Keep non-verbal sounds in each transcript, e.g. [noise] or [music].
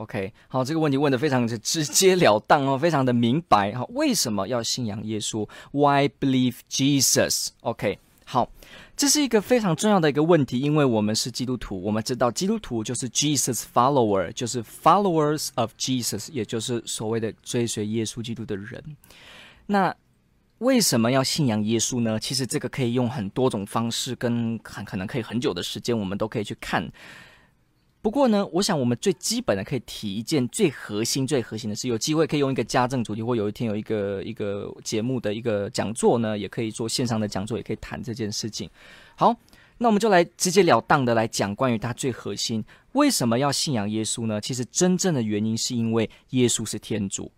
？OK，好，这个问题问得非常的直截了当哦，非常的明白。哈，为什么要信仰耶稣？Why believe Jesus？OK，好，这是一个非常重要的一个问题，因为我们是基督徒，我们知道基督徒就是 Jesus follower，就是 followers of Jesus，也就是所谓的追随耶稣基督的人。那为什么要信仰耶稣呢？其实这个可以用很多种方式，跟很可能可以很久的时间，我们都可以去看。不过呢，我想我们最基本的可以提一件最核心、最核心的是，有机会可以用一个家政主题，或有一天有一个一个节目的一个讲座呢，也可以做线上的讲座，也可以谈这件事情。好，那我们就来直截了当的来讲关于它最核心，为什么要信仰耶稣呢？其实真正的原因是因为耶稣是天主。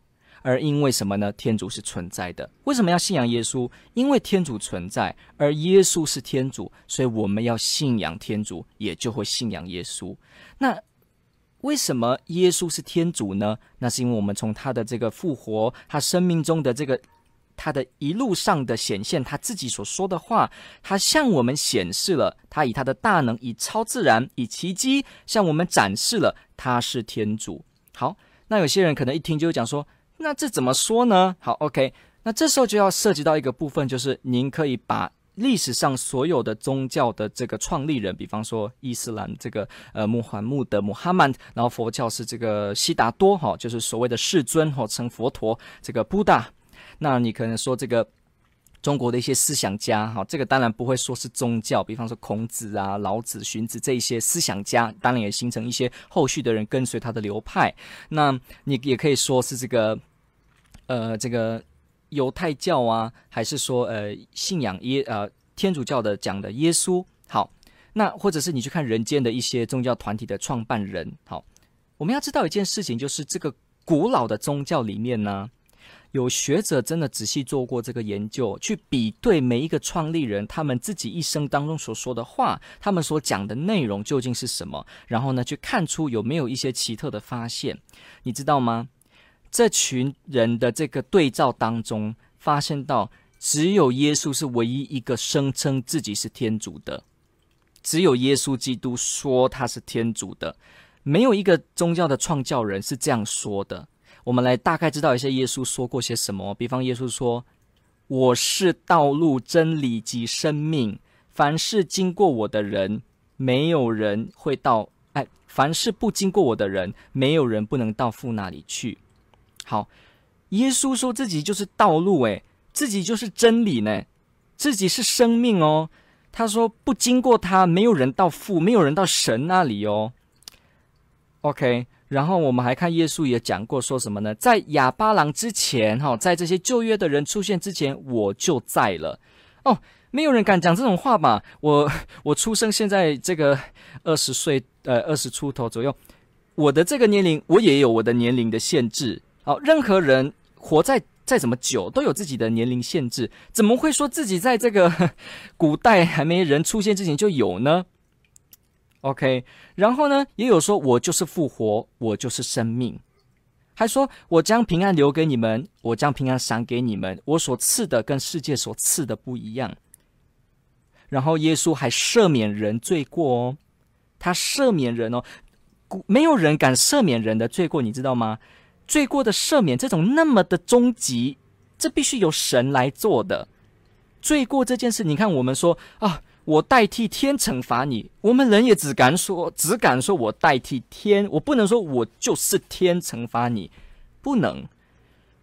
而因为什么呢？天主是存在的。为什么要信仰耶稣？因为天主存在，而耶稣是天主，所以我们要信仰天主，也就会信仰耶稣。那为什么耶稣是天主呢？那是因为我们从他的这个复活，他生命中的这个他的一路上的显现，他自己所说的话，他向我们显示了他以他的大能，以超自然，以奇迹向我们展示了他是天主。好，那有些人可能一听就讲说。那这怎么说呢？好，OK，那这时候就要涉及到一个部分，就是您可以把历史上所有的宗教的这个创立人，比方说伊斯兰这个呃穆罕默德穆罕曼，然后佛教是这个悉达多哈，就是所谓的世尊哈，称佛陀这个布达。那你可能说这个中国的一些思想家哈，这个当然不会说是宗教，比方说孔子啊、老子、荀子这一些思想家，当然也形成一些后续的人跟随他的流派。那你也可以说是这个。呃，这个犹太教啊，还是说呃信仰耶呃天主教的讲的耶稣？好，那或者是你去看人间的一些宗教团体的创办人？好，我们要知道一件事情，就是这个古老的宗教里面呢，有学者真的仔细做过这个研究，去比对每一个创立人他们自己一生当中所说的话，他们所讲的内容究竟是什么，然后呢，去看出有没有一些奇特的发现，你知道吗？这群人的这个对照当中，发现到只有耶稣是唯一一个声称自己是天主的，只有耶稣基督说他是天主的，没有一个宗教的创教人是这样说的。我们来大概知道一下耶稣说过些什么，比方耶稣说：“我是道路、真理及生命，凡是经过我的人，没有人会到；哎，凡是不经过我的人，没有人不能到父那里去。”好，耶稣说自己就是道路，诶，自己就是真理呢，自己是生命哦。他说不经过他，没有人到父，没有人到神那里哦。OK，然后我们还看耶稣也讲过，说什么呢？在亚巴郎之前，哈，在这些旧约的人出现之前，我就在了。哦，没有人敢讲这种话吧？我我出生现在这个二十岁，呃，二十出头左右，我的这个年龄，我也有我的年龄的限制。好，任何人活在再怎么久，都有自己的年龄限制，怎么会说自己在这个 [laughs] 古代还没人出现之前就有呢？OK，然后呢，也有说我就是复活，我就是生命，还说我将平安留给你们，我将平安赏给你们，我所赐的跟世界所赐的不一样。然后耶稣还赦免人罪过哦，他赦免人哦，没有人敢赦免人的罪过，你知道吗？罪过的赦免，这种那么的终极，这必须由神来做的。罪过这件事，你看我们说啊，我代替天惩罚你，我们人也只敢说，只敢说我代替天，我不能说我就是天惩罚你，不能。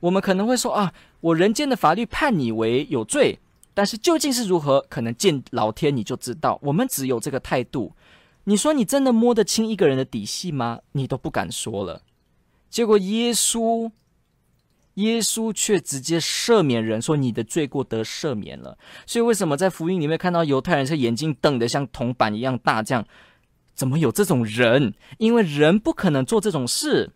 我们可能会说啊，我人间的法律判你为有罪，但是究竟是如何，可能见老天你就知道。我们只有这个态度。你说你真的摸得清一个人的底细吗？你都不敢说了。结果耶稣，耶稣却直接赦免人，说你的罪过得赦免了。所以为什么在福音里面看到犹太人是眼睛瞪得像铜板一样大？这样怎么有这种人？因为人不可能做这种事。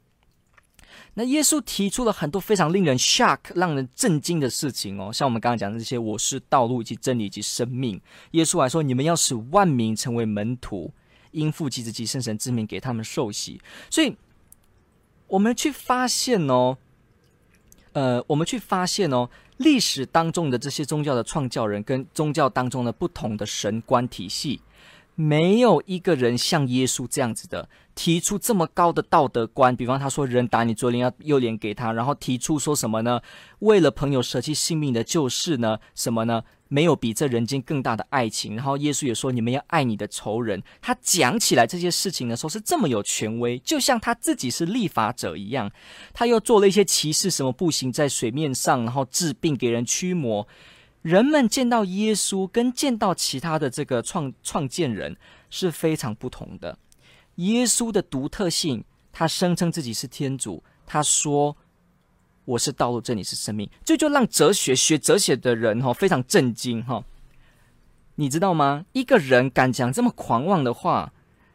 那耶稣提出了很多非常令人 shock、让人震惊的事情哦，像我们刚刚讲的这些，我是道路以及真理以及生命。耶稣还说，你们要使万民成为门徒，因父及子及圣神之名给他们受洗。所以，我们去发现哦，呃，我们去发现哦，历史当中的这些宗教的创教人跟宗教当中的不同的神官体系。没有一个人像耶稣这样子的提出这么高的道德观，比方他说人打你左脸要右脸给他，然后提出说什么呢？为了朋友舍弃性命的救世呢？什么呢？没有比这人间更大的爱情。然后耶稣也说你们要爱你的仇人。他讲起来这些事情的时候是这么有权威，就像他自己是立法者一样。他又做了一些奇事，什么步行在水面上，然后治病给人驱魔。人们见到耶稣跟见到其他的这个创创建人是非常不同的。耶稣的独特性，他声称自己是天主，他说：“我是道路，真理是生命。”这就让哲学学哲学的人哈非常震惊哈。你知道吗？一个人敢讲这么狂妄的话，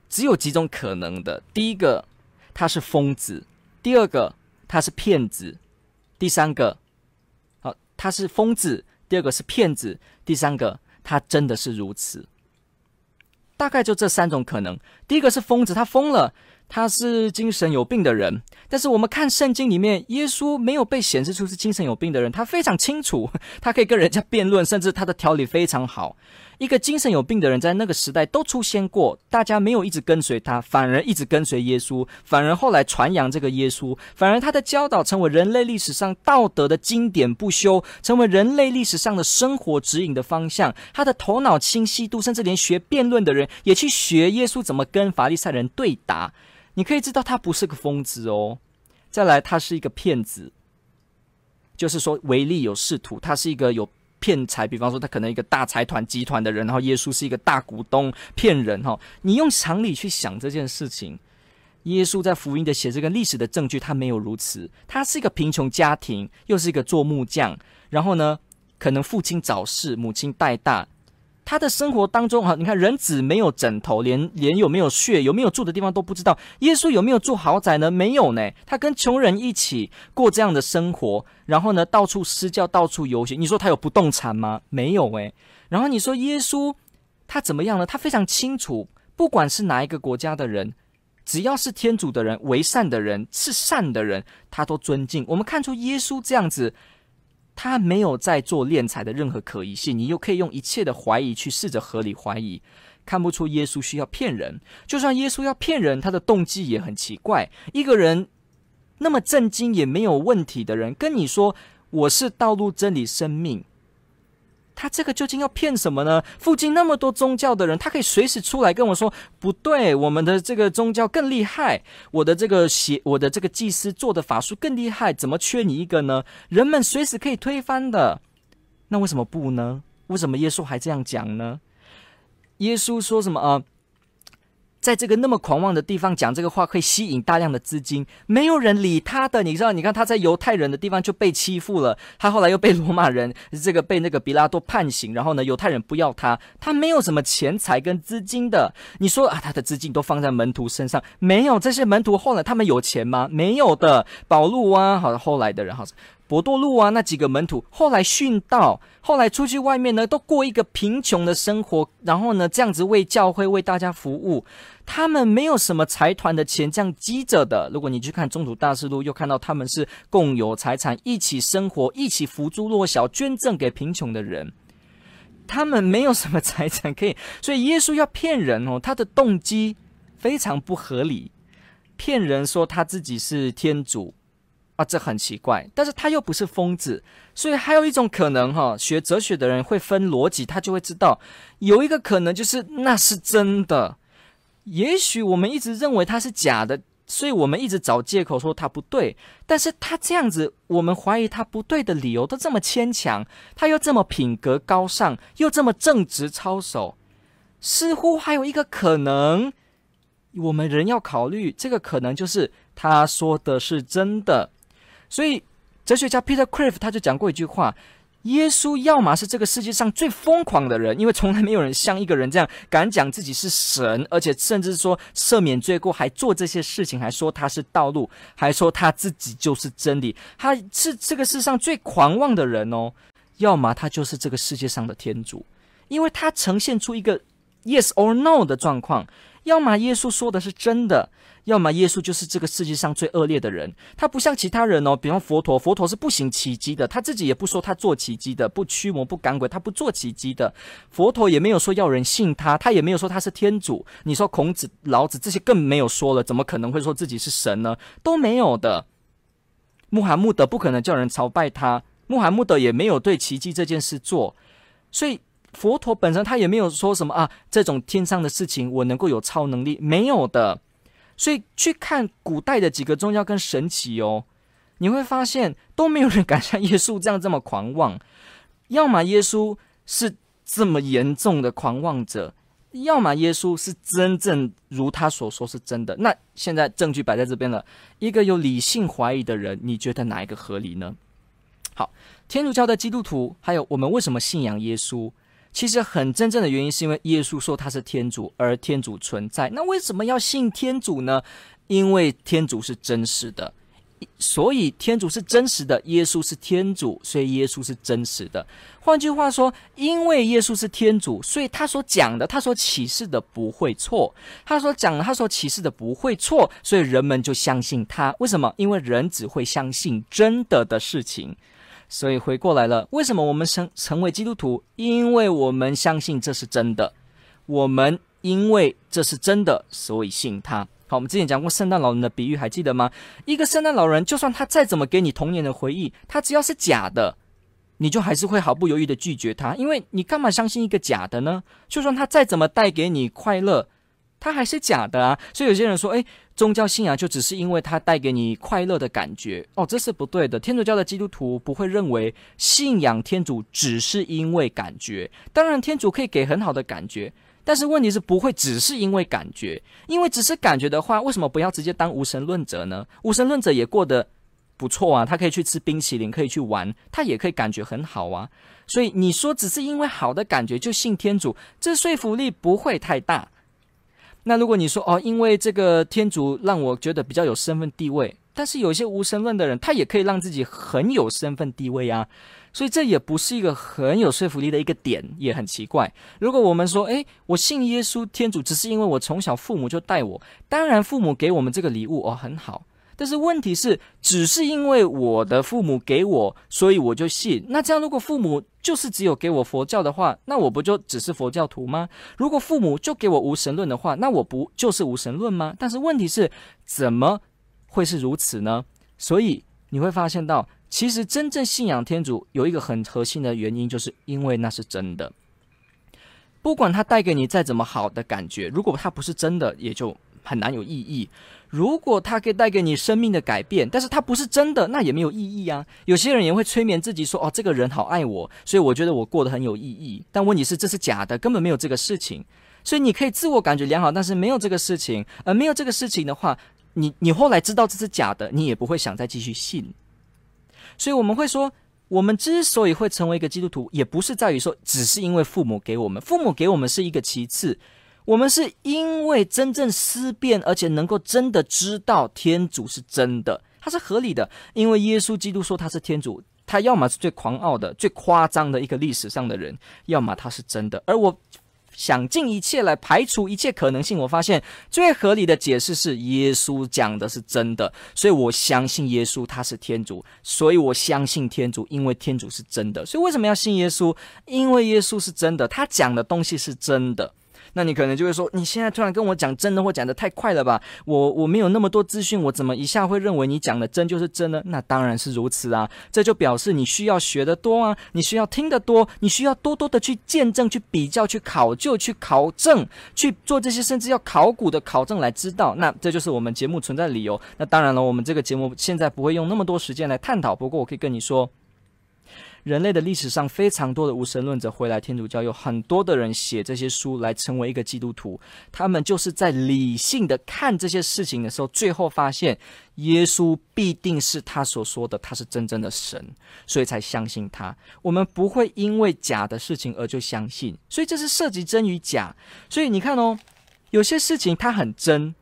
只有几种可能的：第一个，他是疯子；第二个，他是骗子；第三个，好，他是疯子。第二个是骗子，第三个他真的是如此，大概就这三种可能。第一个是疯子，他疯了。他是精神有病的人，但是我们看圣经里面，耶稣没有被显示出是精神有病的人，他非常清楚，他可以跟人家辩论，甚至他的条理非常好。一个精神有病的人在那个时代都出现过，大家没有一直跟随他，反而一直跟随耶稣，反而后来传扬这个耶稣，反而他的教导成为人类历史上道德的经典不休，成为人类历史上的生活指引的方向。他的头脑清晰度，甚至连学辩论的人也去学耶稣怎么跟法利赛人对答。你可以知道他不是个疯子哦，再来他是一个骗子，就是说唯利有是图，他是一个有骗财，比方说他可能一个大财团集团的人，然后耶稣是一个大股东，骗人哈、哦。你用常理去想这件事情，耶稣在福音的写这个历史的证据，他没有如此。他是一个贫穷家庭，又是一个做木匠，然后呢，可能父亲早逝，母亲带大。他的生活当中，哈，你看人子没有枕头，连连有没有穴，有没有住的地方都不知道。耶稣有没有住豪宅呢？没有呢。他跟穷人一起过这样的生活，然后呢，到处施教，到处游行。你说他有不动产吗？没有诶。然后你说耶稣他怎么样呢？他非常清楚，不管是哪一个国家的人，只要是天主的人、为善的人、是善的人，他都尊敬。我们看出耶稣这样子。他没有在做敛财的任何可疑性，你又可以用一切的怀疑去试着合理怀疑，看不出耶稣需要骗人。就算耶稣要骗人，他的动机也很奇怪。一个人那么正经也没有问题的人，跟你说我是道路、真理、生命。他这个究竟要骗什么呢？附近那么多宗教的人，他可以随时出来跟我说不对，我们的这个宗教更厉害，我的这个邪，我的这个祭司做的法术更厉害，怎么缺你一个呢？人们随时可以推翻的，那为什么不呢？为什么耶稣还这样讲呢？耶稣说什么啊？在这个那么狂妄的地方讲这个话，可以吸引大量的资金，没有人理他的。你知道，你看他在犹太人的地方就被欺负了，他后来又被罗马人这个被那个比拉多判刑，然后呢，犹太人不要他，他没有什么钱财跟资金的。你说啊，他的资金都放在门徒身上，没有这些门徒后来他们有钱吗？没有的。保禄啊，好，后来的人好。伯多禄啊，那几个门徒后来殉道，后来出去外面呢，都过一个贫穷的生活，然后呢，这样子为教会为大家服务。他们没有什么财团的钱这样积着的。如果你去看《中土大事录》，又看到他们是共有财产，一起生活，一起扶助弱小，捐赠给贫穷的人。他们没有什么财产可以，所以耶稣要骗人哦，他的动机非常不合理，骗人说他自己是天主。啊，这很奇怪，但是他又不是疯子，所以还有一种可能哈，学哲学的人会分逻辑，他就会知道有一个可能就是那是真的。也许我们一直认为他是假的，所以我们一直找借口说他不对。但是他这样子，我们怀疑他不对的理由都这么牵强，他又这么品格高尚，又这么正直操守，似乎还有一个可能，我们人要考虑这个可能就是他说的是真的。所以，哲学家 Peter Kreeft 他就讲过一句话：耶稣要么是这个世界上最疯狂的人，因为从来没有人像一个人这样敢讲自己是神，而且甚至说赦免罪过，还做这些事情，还说他是道路，还说他自己就是真理，他是这个世上最狂妄的人哦。要么他就是这个世界上的天主，因为他呈现出一个 yes or no 的状况。要么耶稣说的是真的，要么耶稣就是这个世界上最恶劣的人。他不像其他人哦，比方佛陀，佛陀是不行奇迹的，他自己也不说他做奇迹的，不驱魔不赶鬼，他不做奇迹的。佛陀也没有说要人信他，他也没有说他是天主。你说孔子、老子这些更没有说了，怎么可能会说自己是神呢？都没有的。穆罕默德不可能叫人朝拜他，穆罕默德也没有对奇迹这件事做，所以。佛陀本身他也没有说什么啊，这种天上的事情我能够有超能力，没有的。所以去看古代的几个宗教跟神奇哦，你会发现都没有人敢像耶稣这样这么狂妄。要么耶稣是这么严重的狂妄者，要么耶稣是真正如他所说是真的。那现在证据摆在这边了，一个有理性怀疑的人，你觉得哪一个合理呢？好，天主教的基督徒，还有我们为什么信仰耶稣？其实很真正的原因是因为耶稣说他是天主，而天主存在。那为什么要信天主呢？因为天主是真实的，所以天主是真实的。耶稣是天主，所以耶稣是真实的。换句话说，因为耶稣是天主，所以他所讲的、他所启示的不会错。他所讲的、他所启示的不会错，所以人们就相信他。为什么？因为人只会相信真的的事情。所以回过来了，为什么我们成成为基督徒？因为我们相信这是真的。我们因为这是真的，所以信他。好，我们之前讲过圣诞老人的比喻，还记得吗？一个圣诞老人，就算他再怎么给你童年的回忆，他只要是假的，你就还是会毫不犹豫的拒绝他，因为你干嘛相信一个假的呢？就算他再怎么带给你快乐。他还是假的啊，所以有些人说，诶，宗教信仰就只是因为它带给你快乐的感觉哦，这是不对的。天主教的基督徒不会认为信仰天主只是因为感觉，当然天主可以给很好的感觉，但是问题是不会只是因为感觉，因为只是感觉的话，为什么不要直接当无神论者呢？无神论者也过得不错啊，他可以去吃冰淇淋，可以去玩，他也可以感觉很好啊。所以你说只是因为好的感觉就信天主，这说服力不会太大。那如果你说哦，因为这个天主让我觉得比较有身份地位，但是有些无神论的人，他也可以让自己很有身份地位啊，所以这也不是一个很有说服力的一个点，也很奇怪。如果我们说，诶，我信耶稣天主，只是因为我从小父母就带我，当然父母给我们这个礼物哦，很好。但是问题是，只是因为我的父母给我，所以我就信。那这样，如果父母就是只有给我佛教的话，那我不就只是佛教徒吗？如果父母就给我无神论的话，那我不就是无神论吗？但是问题是，怎么会是如此呢？所以你会发现到，其实真正信仰天主有一个很核心的原因，就是因为那是真的。不管它带给你再怎么好的感觉，如果它不是真的，也就很难有意义。如果它可以带给你生命的改变，但是它不是真的，那也没有意义啊。有些人也会催眠自己说：“哦，这个人好爱我，所以我觉得我过得很有意义。”但问题是，这是假的，根本没有这个事情。所以你可以自我感觉良好，但是没有这个事情。而没有这个事情的话，你你后来知道这是假的，你也不会想再继续信。所以我们会说，我们之所以会成为一个基督徒，也不是在于说只是因为父母给我们，父母给我们是一个其次。我们是因为真正思辨，而且能够真的知道天主是真的，它是合理的。因为耶稣基督说他是天主，他要么是最狂傲的、最夸张的一个历史上的人，要么他是真的。而我想尽一切来排除一切可能性，我发现最合理的解释是耶稣讲的是真的，所以我相信耶稣他是天主，所以我相信天主，因为天主是真的。所以为什么要信耶稣？因为耶稣是真的，他讲的东西是真的。那你可能就会说，你现在突然跟我讲真的，或讲得太快了吧？我我没有那么多资讯，我怎么一下会认为你讲的真就是真呢？那当然是如此啊！这就表示你需要学得多啊，你需要听得多，你需要多多的去见证、去比较、去考究、去考证、去做这些，甚至要考古的考证来知道。那这就是我们节目存在的理由。那当然了，我们这个节目现在不会用那么多时间来探讨。不过我可以跟你说。人类的历史上非常多的无神论者回来天主教，有很多的人写这些书来成为一个基督徒。他们就是在理性的看这些事情的时候，最后发现耶稣必定是他所说的，他是真正的神，所以才相信他。我们不会因为假的事情而就相信，所以这是涉及真与假。所以你看哦，有些事情它很真。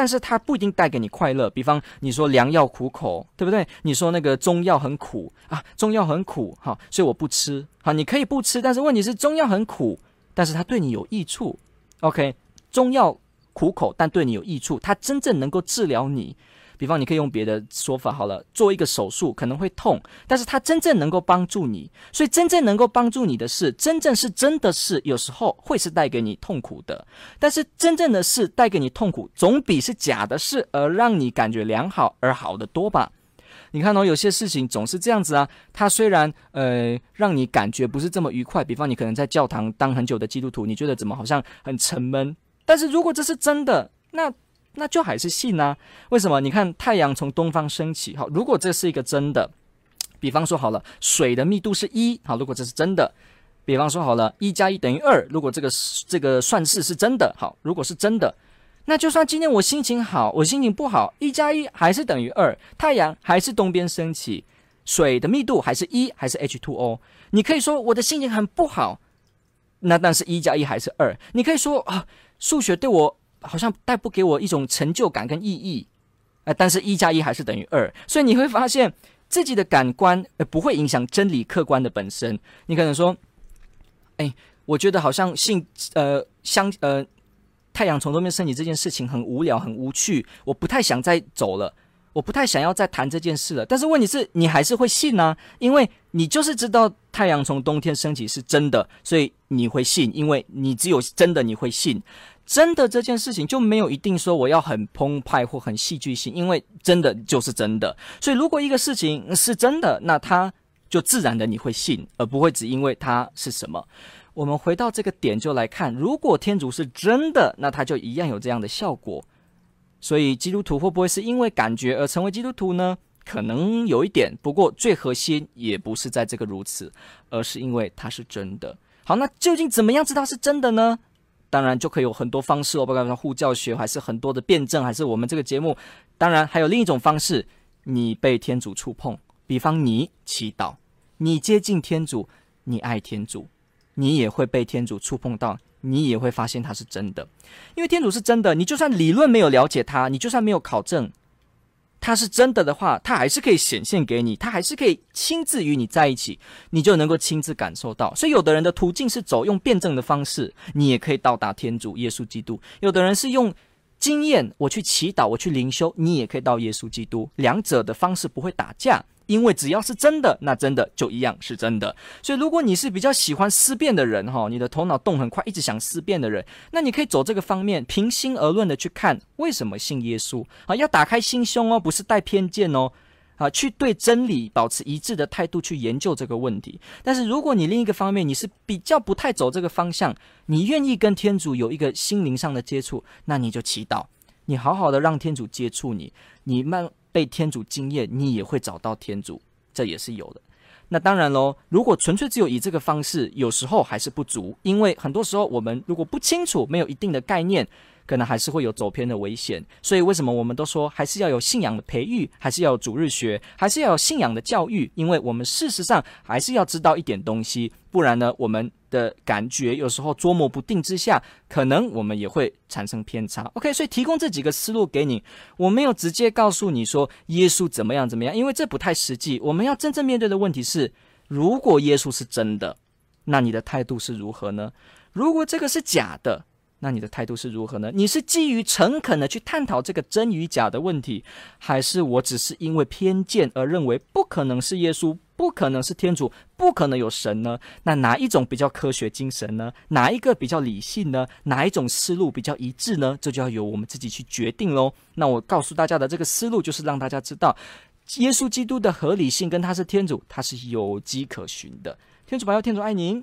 但是它不一定带给你快乐。比方你说良药苦口，对不对？你说那个中药很苦啊，中药很苦，哈，所以我不吃。好，你可以不吃，但是问题是中药很苦，但是它对你有益处。OK，中药苦口，但对你有益处，它真正能够治疗你。比方，你可以用别的说法好了，做一个手术可能会痛，但是它真正能够帮助你。所以，真正能够帮助你的事，真正是真的事，有时候会是带给你痛苦的。但是，真正的事带给你痛苦，总比是假的事而让你感觉良好而好得多吧？你看哦，有些事情总是这样子啊。它虽然呃让你感觉不是这么愉快，比方你可能在教堂当很久的基督徒，你觉得怎么好像很沉闷？但是如果这是真的，那。那就还是信啊？为什么？你看太阳从东方升起，好，如果这是一个真的，比方说好了，水的密度是一，好，如果这是真的，比方说好了，一加一等于二，如果这个这个算式是真的，好，如果是真的，那就算今天我心情好，我心情不好，一加一还是等于二，太阳还是东边升起，水的密度还是一，还是 H2O。你可以说我的心情很不好，那但是一加一还是二。你可以说啊，数学对我。好像带不给我一种成就感跟意义，呃，但是一加一还是等于二，所以你会发现自己的感官呃不会影响真理客观的本身。你可能说，哎，我觉得好像信呃相呃太阳从东边升起这件事情很无聊很无趣，我不太想再走了，我不太想要再谈这件事了。但是问题是，你还是会信呢，因为你就是知道太阳从东天升起是真的，所以你会信，因为你只有真的你会信。真的这件事情就没有一定说我要很澎湃或很戏剧性，因为真的就是真的。所以如果一个事情是真的，那它就自然的你会信，而不会只因为它是什么。我们回到这个点就来看，如果天主是真的，那它就一样有这样的效果。所以基督徒会不会是因为感觉而成为基督徒呢？可能有一点，不过最核心也不是在这个如此，而是因为它是真的。好，那究竟怎么样知道是真的呢？当然就可以有很多方式哦，不管是护教学，还是很多的辩证，还是我们这个节目。当然还有另一种方式，你被天主触碰，比方你祈祷，你接近天主，你爱天主，你也会被天主触碰到，你也会发现它是真的。因为天主是真的，你就算理论没有了解它，你就算没有考证。他是真的的话，他还是可以显现给你，他还是可以亲自与你在一起，你就能够亲自感受到。所以，有的人的途径是走用辩证的方式，你也可以到达天主耶稣基督；有的人是用经验，我去祈祷，我去灵修，你也可以到耶稣基督。两者的方式不会打架。因为只要是真的，那真的就一样是真的。所以，如果你是比较喜欢思辨的人，哈，你的头脑动很快，一直想思辨的人，那你可以走这个方面，平心而论的去看为什么信耶稣啊，要打开心胸哦，不是带偏见哦，啊，去对真理保持一致的态度去研究这个问题。但是，如果你另一个方面你是比较不太走这个方向，你愿意跟天主有一个心灵上的接触，那你就祈祷，你好好的让天主接触你，你慢。被天主惊艳，你也会找到天主，这也是有的。那当然喽，如果纯粹只有以这个方式，有时候还是不足，因为很多时候我们如果不清楚，没有一定的概念。可能还是会有走偏的危险，所以为什么我们都说还是要有信仰的培育，还是要有主日学，还是要有信仰的教育？因为我们事实上还是要知道一点东西，不然呢，我们的感觉有时候捉摸不定之下，可能我们也会产生偏差。OK，所以提供这几个思路给你，我没有直接告诉你说耶稣怎么样怎么样，因为这不太实际。我们要真正面对的问题是，如果耶稣是真的，那你的态度是如何呢？如果这个是假的？那你的态度是如何呢？你是基于诚恳的去探讨这个真与假的问题，还是我只是因为偏见而认为不可能是耶稣，不可能是天主，不可能有神呢？那哪一种比较科学精神呢？哪一个比较理性呢？哪一种思路比较一致呢？这就要由我们自己去决定喽。那我告诉大家的这个思路，就是让大家知道，耶稣基督的合理性跟他是天主，他是有迹可循的。天主保佑，天主爱您。